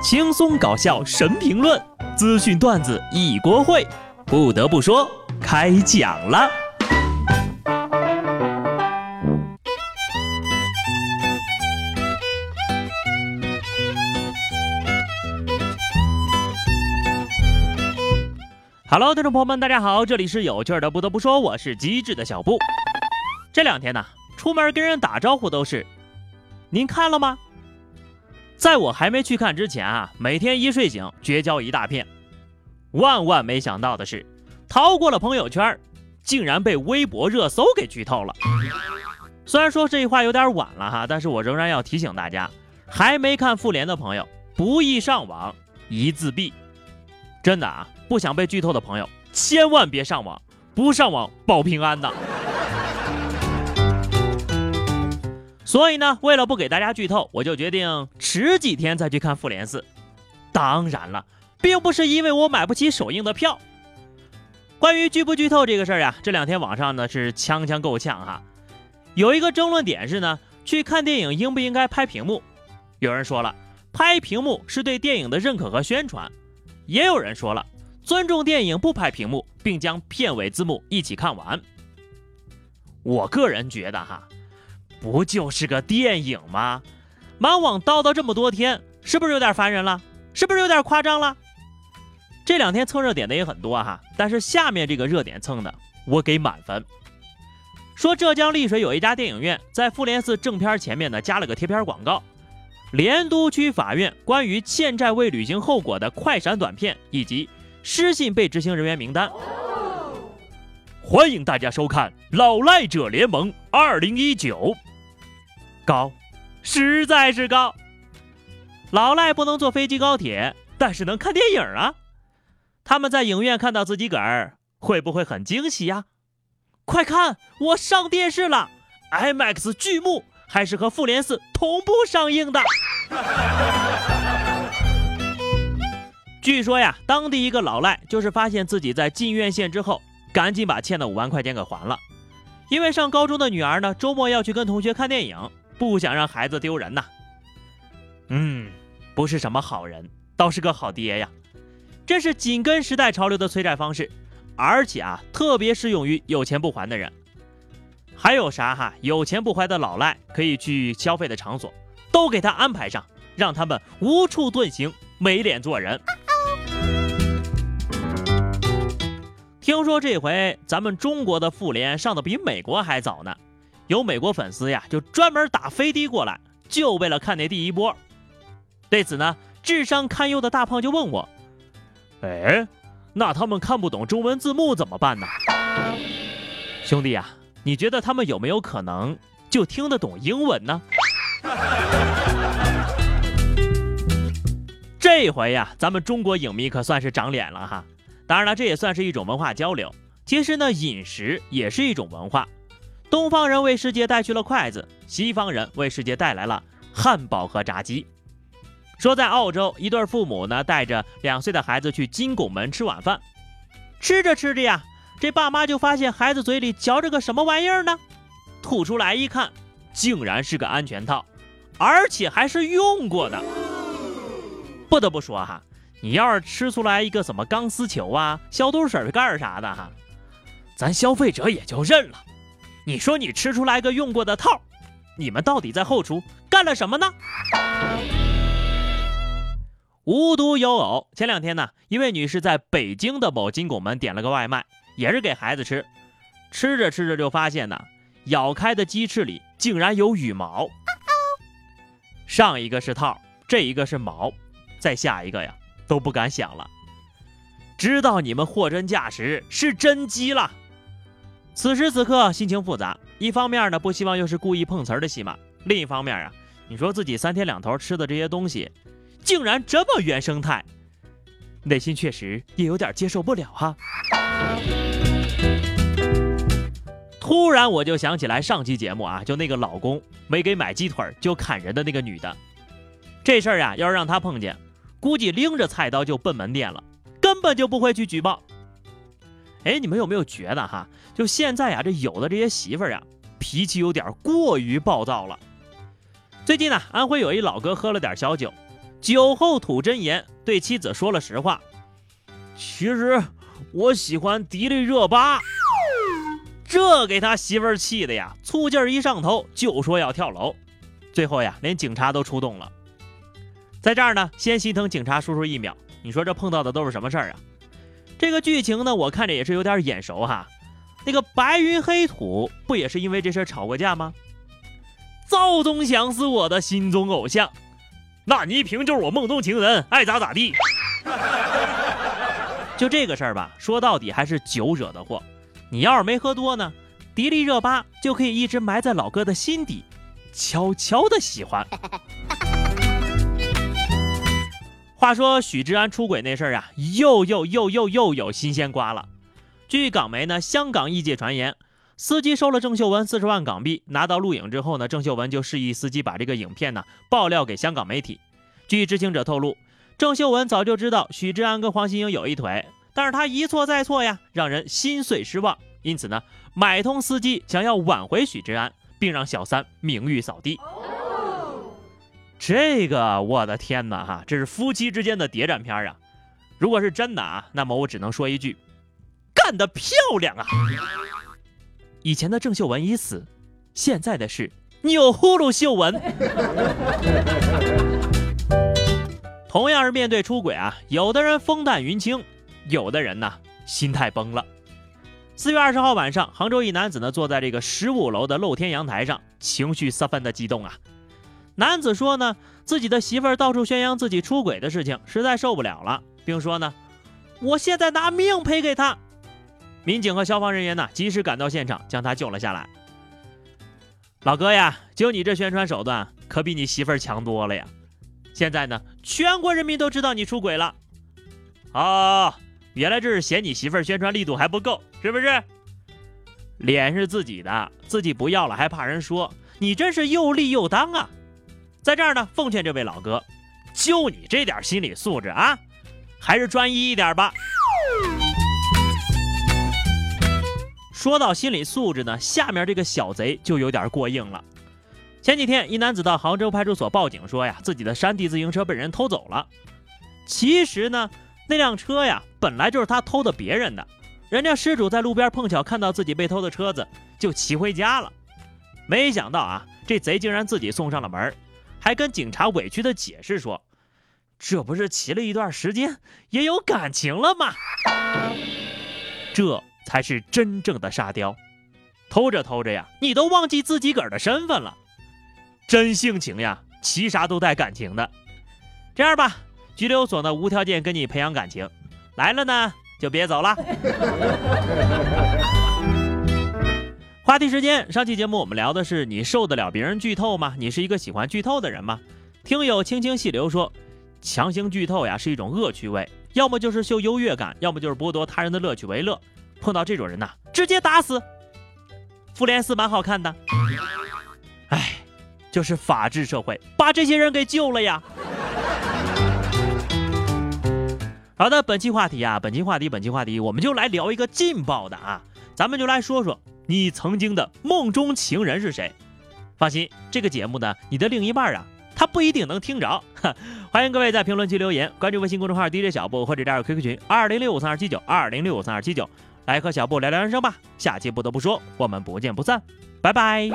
轻松搞笑神评论，资讯段子一锅烩。不得不说，开讲了。Hello，听众朋友们，大家好，这里是有趣的。不得不说，我是机智的小布。这两天呢，出门跟人打招呼都是，您看了吗？在我还没去看之前啊，每天一睡醒绝交一大片。万万没想到的是，逃过了朋友圈，竟然被微博热搜给剧透了。虽然说这句话有点晚了哈，但是我仍然要提醒大家，还没看复联的朋友，不宜上网，宜自闭。真的啊，不想被剧透的朋友，千万别上网，不上网保平安的。所以呢，为了不给大家剧透，我就决定迟几天再去看《复联四》。当然了，并不是因为我买不起首映的票。关于剧不剧透这个事儿呀，这两天网上呢是枪枪够呛哈。有一个争论点是呢，去看电影应不应该拍屏幕？有人说了，拍屏幕是对电影的认可和宣传；也有人说了，尊重电影不拍屏幕，并将片尾字幕一起看完。我个人觉得哈。不就是个电影吗？满网叨叨这么多天，是不是有点烦人了？是不是有点夸张了？这两天蹭热点的也很多哈，但是下面这个热点蹭的，我给满分。说浙江丽水有一家电影院在复联四正片前面呢加了个贴片广告，莲都区法院关于欠债未履行后果的快闪短片以及失信被执行人员名单。欢迎大家收看《老赖者联盟》二零一九。高，实在是高。老赖不能坐飞机高铁，但是能看电影啊。他们在影院看到自己个儿，会不会很惊喜呀？快看，我上电视了，IMAX 巨幕，还是和复联四同步上映的。据说呀，当地一个老赖就是发现自己在进院线之后，赶紧把欠的五万块钱给还了，因为上高中的女儿呢，周末要去跟同学看电影。不想让孩子丢人呐。嗯，不是什么好人，倒是个好爹呀。这是紧跟时代潮流的催债方式，而且啊，特别适用于有钱不还的人。还有啥哈？有钱不还的老赖可以去消费的场所，都给他安排上，让他们无处遁形，没脸做人。听说这回咱们中国的妇联上的比美国还早呢。有美国粉丝呀，就专门打飞的过来，就为了看那第一波。对此呢，智商堪忧的大胖就问我：“哎，那他们看不懂中文字幕怎么办呢？”兄弟呀，你觉得他们有没有可能就听得懂英文呢？这回呀，咱们中国影迷可算是长脸了哈。当然了，这也算是一种文化交流。其实呢，饮食也是一种文化。东方人为世界带去了筷子，西方人为世界带来了汉堡和炸鸡。说在澳洲，一对父母呢带着两岁的孩子去金拱门吃晚饭，吃着吃着呀，这爸妈就发现孩子嘴里嚼着个什么玩意儿呢？吐出来一看，竟然是个安全套，而且还是用过的。不得不说哈，你要是吃出来一个什么钢丝球啊、消毒水盖啥的哈，咱消费者也就认了。你说你吃出来个用过的套，你们到底在后厨干了什么呢？无独有偶，前两天呢，一位女士在北京的某金拱门点了个外卖，也是给孩子吃。吃着吃着就发现呢，咬开的鸡翅里竟然有羽毛。上一个是套，这一个是毛，再下一个呀都不敢想了。知道你们货真价实是真鸡了。此时此刻心情复杂，一方面呢不希望又是故意碰瓷儿的戏码，另一方面啊，你说自己三天两头吃的这些东西，竟然这么原生态，内心确实也有点接受不了哈。突然我就想起来上期节目啊，就那个老公没给买鸡腿就砍人的那个女的，这事儿呀，要是让她碰见，估计拎着菜刀就奔门店了，根本就不会去举报。哎，你们有没有觉得哈？就现在呀，这有的这些媳妇儿呀，脾气有点过于暴躁了。最近呢，安徽有一老哥喝了点小酒，酒后吐真言，对妻子说了实话。其实我喜欢迪丽热巴。这给他媳妇儿气的呀，醋劲儿一上头就说要跳楼。最后呀，连警察都出动了。在这儿呢，先心疼警察叔叔一秒。你说这碰到的都是什么事儿啊？这个剧情呢，我看着也是有点眼熟哈。那个白云黑土不也是因为这事吵过架吗？赵忠祥是我的心中偶像，那倪萍就是我梦中情人，爱咋咋地。就这个事儿吧，说到底还是酒惹的祸。你要是没喝多呢，迪丽热巴就可以一直埋在老哥的心底，悄悄的喜欢。话说许志安出轨那事儿啊，又又又又又有新鲜瓜了。据港媒呢，香港业界传言，司机收了郑秀文四十万港币，拿到录影之后呢，郑秀文就示意司机把这个影片呢爆料给香港媒体。据知情者透露，郑秀文早就知道许志安跟黄心颖有一腿，但是他一错再错呀，让人心碎失望。因此呢，买通司机想要挽回许志安，并让小三名誉扫地。这个我的天哪哈，这是夫妻之间的谍战片啊！如果是真的啊，那么我只能说一句，干得漂亮啊！以前的郑秀文已死，现在的是钮祜禄秀文。同样是面对出轨啊，有的人风淡云轻，有的人呢心态崩了。四月二十号晚上，杭州一男子呢坐在这个十五楼的露天阳台上，情绪十分的激动啊。男子说呢，自己的媳妇儿到处宣扬自己出轨的事情，实在受不了了，并说呢，我现在拿命赔给他。民警和消防人员呢，及时赶到现场，将他救了下来。老哥呀，就你这宣传手段，可比你媳妇儿强多了呀！现在呢，全国人民都知道你出轨了。哦，原来这是嫌你媳妇儿宣传力度还不够，是不是？脸是自己的，自己不要了还怕人说，你真是又立又当啊！在这儿呢，奉劝这位老哥，就你这点心理素质啊，还是专一一点吧。说到心理素质呢，下面这个小贼就有点过硬了。前几天，一男子到杭州派出所报警说呀，自己的山地自行车被人偷走了。其实呢，那辆车呀，本来就是他偷的别人的，人家失主在路边碰巧看到自己被偷的车子，就骑回家了。没想到啊，这贼竟然自己送上了门。还跟警察委屈的解释说：“这不是骑了一段时间，也有感情了吗？这才是真正的沙雕。偷着偷着呀，你都忘记自己个儿的身份了。真性情呀，骑啥都带感情的。这样吧，拘留所呢无条件跟你培养感情，来了呢就别走了。”话题时间，上期节目我们聊的是你受得了别人剧透吗？你是一个喜欢剧透的人吗？听友轻轻细流说，强行剧透呀是一种恶趣味，要么就是秀优越感，要么就是剥夺他人的乐趣为乐。碰到这种人呐，直接打死。复联四蛮好看的，哎，就是法治社会把这些人给救了呀。好的，本期话题啊，本期话题，本期话题，我们就来聊一个劲爆的啊，咱们就来说说。你曾经的梦中情人是谁？放心，这个节目呢，你的另一半啊，他不一定能听着。欢迎各位在评论区留言，关注微信公众号 DJ 小布或者加入 QQ 群二零六五三二七九二零六五三二七九，来和小布聊聊人生吧。下期不得不说，我们不见不散，拜拜。